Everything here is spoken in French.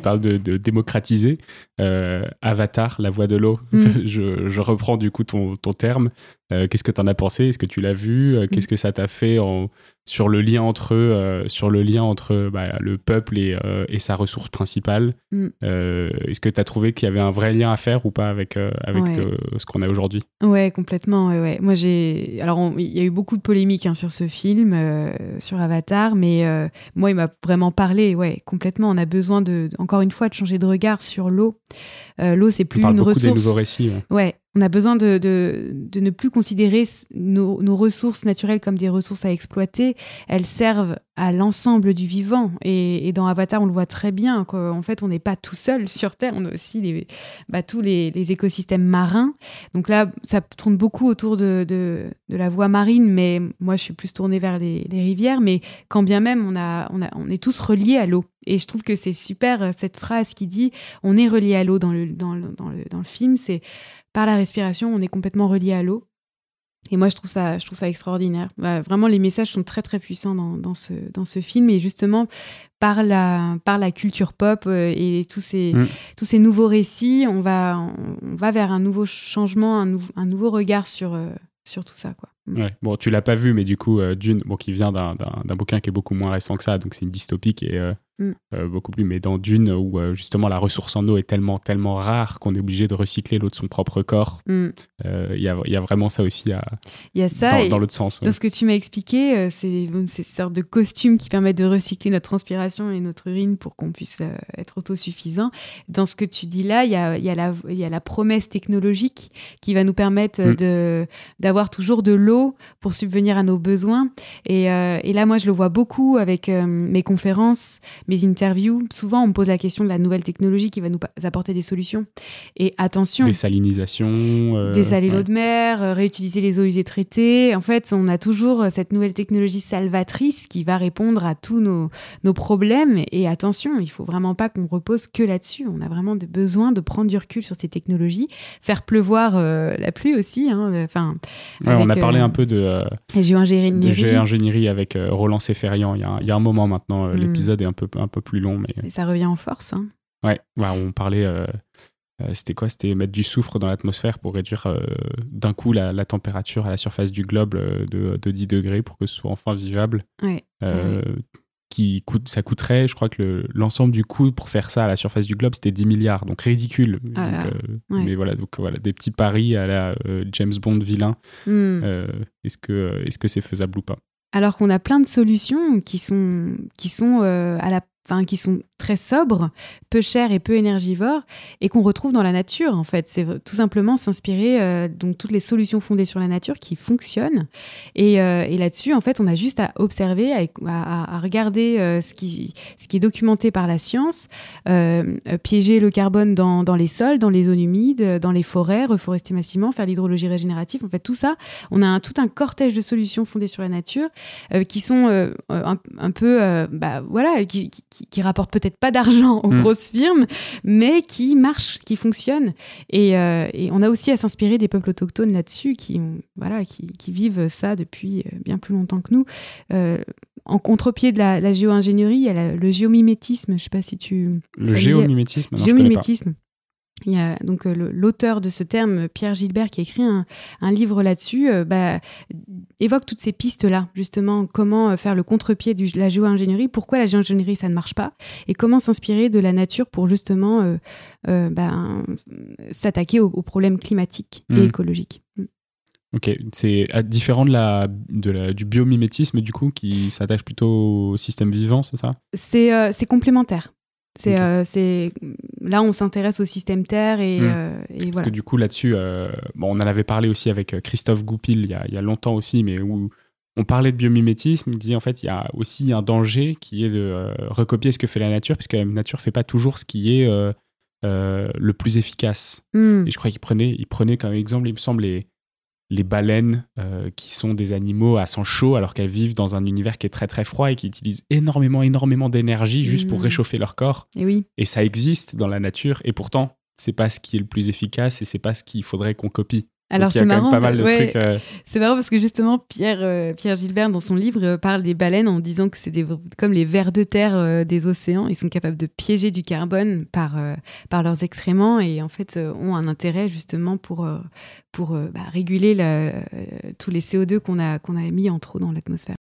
tu parles de, démocratiser. Avatar, la voix de l'eau, mm. je, reprends du coup ton, ton terme. Qu'est-ce que tu en as pensé? Est-ce que tu l'as vu? Qu'est-ce que ça t'a fait en, sur le lien entre, euh, sur le, lien entre bah, le peuple et, euh, et, sa ressource principale? Mm. Euh, est-ce que tu as trouvé qu'il y avait un vrai lien à faire ou pas avec, avec ce qu'on a aujourd'hui? Ouais, complètement. Ouais, Moi, j'ai. Alors, il y a eu beaucoup de polémiques hein, sur ce film, sur Avatar, mais moi, il m'a vraiment parlé. Ouais, complètement. On a besoin, de, encore une fois, de changer de regard sur l'eau. l'eau, c'est plus on parle une beaucoup ressource. Des nouveaux récits. ouais on a besoin de, de, ne plus considérer nos, ressources naturelles comme des ressources à exploiter. Elles servent à l'ensemble du vivant. Et, dans Avatar, on le voit très bien. En fait, on n'est pas tout seul sur Terre. On a aussi les, bah, tous les, écosystèmes marins. Donc là, ça tourne beaucoup autour de, la voie marine, mais moi, je suis plus tournée vers les, rivières. Mais quand bien même, on, a, on, a, on est tous reliés à l'eau. Et je trouve que c'est super euh, cette phrase qui dit on est relié à l'eau dans le, dans, le, dans, le, dans le film. C'est par la respiration, on est complètement relié à l'eau. Et moi, je trouve ça, je trouve ça extraordinaire. Bah, vraiment, les messages sont très, très puissants dans, dans, ce, dans ce film. Et justement, par la, par la culture pop euh, et tous ces, mm. tous ces nouveaux récits, on va, on, va vers un nouveau changement, un, un nouveau regard sur, euh, sur tout ça. Quoi. Ouais. Bon, tu l'as pas vu, mais du coup, euh, Dune, bon, qui vient d'un bouquin qui est beaucoup moins récent que ça, donc c'est une dystopique et Mm. Euh, beaucoup plus. Mais dans Dune, où euh, justement la ressource en eau est tellement, tellement rare qu'on est obligé de recycler l'eau de son propre corps, mm. euh, il y, a, y, a, vraiment ça aussi à, y a ça dans, l'autre sens. Dans ce que tu m'as expliqué, c'est ces sortes de costumes qui permettent de recycler notre transpiration et notre urine pour qu'on puisse être autosuffisant. Dans ce que tu dis là, il y a, y, a la, y a la promesse technologique qui va nous permettre mm. de d'avoir toujours de l'eau pour subvenir à nos besoins. Et, et, là, moi, je le vois beaucoup avec mes conférences, mes interviews, souvent on me pose la question de la nouvelle technologie qui va nous apporter des solutions. Et attention. Désalinisation. Euh, dessaler l'eau de mer, euh, réutiliser les eaux usées traitées. En fait, on a toujours euh, cette nouvelle technologie salvatrice qui va répondre à tous nos, nos problèmes. Et attention, il faut vraiment pas qu'on repose que là-dessus. On a vraiment besoin de prendre du recul sur ces technologies, faire pleuvoir la pluie aussi. Hein, enfin, on a parlé un peu de, géo-ingénierie avec Roland Seferian il y, a, il y a un moment maintenant. Hmm. L'épisode est un peu un peu plus long. Mais, ça revient en force. Hein. Ouais, on parlait. Euh, euh, c'était quoi? C'était mettre du soufre dans l'atmosphère pour réduire euh, d'un coup la, température à la surface du globe de, de, 10 degrés pour que ce soit enfin vivable. Ouais, Qui coûte, ça coûterait, je crois que l'ensemble du coût pour faire ça à la surface du globe, c'était 10 milliards, donc ridicule. Ah mais voilà, donc voilà, des petits paris à la James Bond vilain. Hmm. est-ce que est-ce que c'est faisable ou pas? Alors qu'on a plein de solutions qui sont, qui sont à la qui sont très sobres, peu chers et peu énergivores, et qu'on retrouve dans la nature, en fait. C'est tout simplement s'inspirer euh, donc toutes les solutions fondées sur la nature qui fonctionnent. Et, euh, là-dessus, en fait, on a juste à observer, à, regarder euh, ce, qui, est documenté par la science, piéger le carbone dans, les sols, dans les zones humides, dans les forêts, reforester massivement, faire l'hydrologie régénérative. En fait, tout ça, on a tout un cortège de solutions fondées sur la nature qui sont un, peu, bah, voilà, qui qui, rapporte peut-être pas d'argent aux mm. grosses firmes, mais qui marche, qui fonctionne. Euh, et, on a aussi à s'inspirer des peuples autochtones là-dessus, qui, voilà, qui, vivent ça depuis euh, bien plus longtemps que nous. Euh, en contre-pied de la, géo-ingénierie, il y a le géomimétisme. Je sais pas si tu. Le géomimétisme. Non, géomimétisme. Il y a donc euh, l'auteur de ce terme, Pierre Gilbert, qui a écrit un, livre là-dessus, euh, bah, évoque toutes ces pistes-là, justement, comment euh, faire le contre-pied de la géo-ingénierie, pourquoi la géo-ingénierie, ça ne marche pas, et comment s'inspirer de la nature pour justement bah, s'attaquer aux, problèmes climatiques et mmh. écologiques. Mmh. Ok, c'est différent de la, de la, du biomimétisme, du coup, qui s'attache plutôt au système vivant, c'est ça? C'est complémentaire. C'est, c'est là, on s'intéresse au système Terre et, hmm. euh, Parce que du coup, là-dessus, euh, bon, on en avait parlé aussi avec euh, Christophe Goupil il y a, il y a longtemps aussi, mais où on parlait de biomimétisme, il disait en fait il y a aussi un danger qui est de recopier ce que fait la nature, parce que la nature fait pas toujours ce qui est le plus efficace. Hmm. Et je crois qu'il prenait, il prenait comme exemple, il me semble, les, les baleines euh, qui sont des animaux à sang chaud alors qu'elles vivent dans un univers qui est très très froid et qui utilisent énormément énormément d'énergie juste pour mmh. réchauffer leur corps. Et oui. Et ça existe dans la nature et pourtant c'est pas ce qui est le plus efficace et c'est pas ce qu'il faudrait qu'on copie. Alors c'est marrant, pas mal de trucs. C'est marrant parce que justement Pierre Pierre Gilbert dans son livre parle des baleines en disant que c'est comme les vers de terre des océans. Ils sont capables de piéger du carbone par par leurs excréments et en fait ont un intérêt justement pour pour bah, réguler tous les CO2 qu'on a qu'on a mis en trop dans l'atmosphère.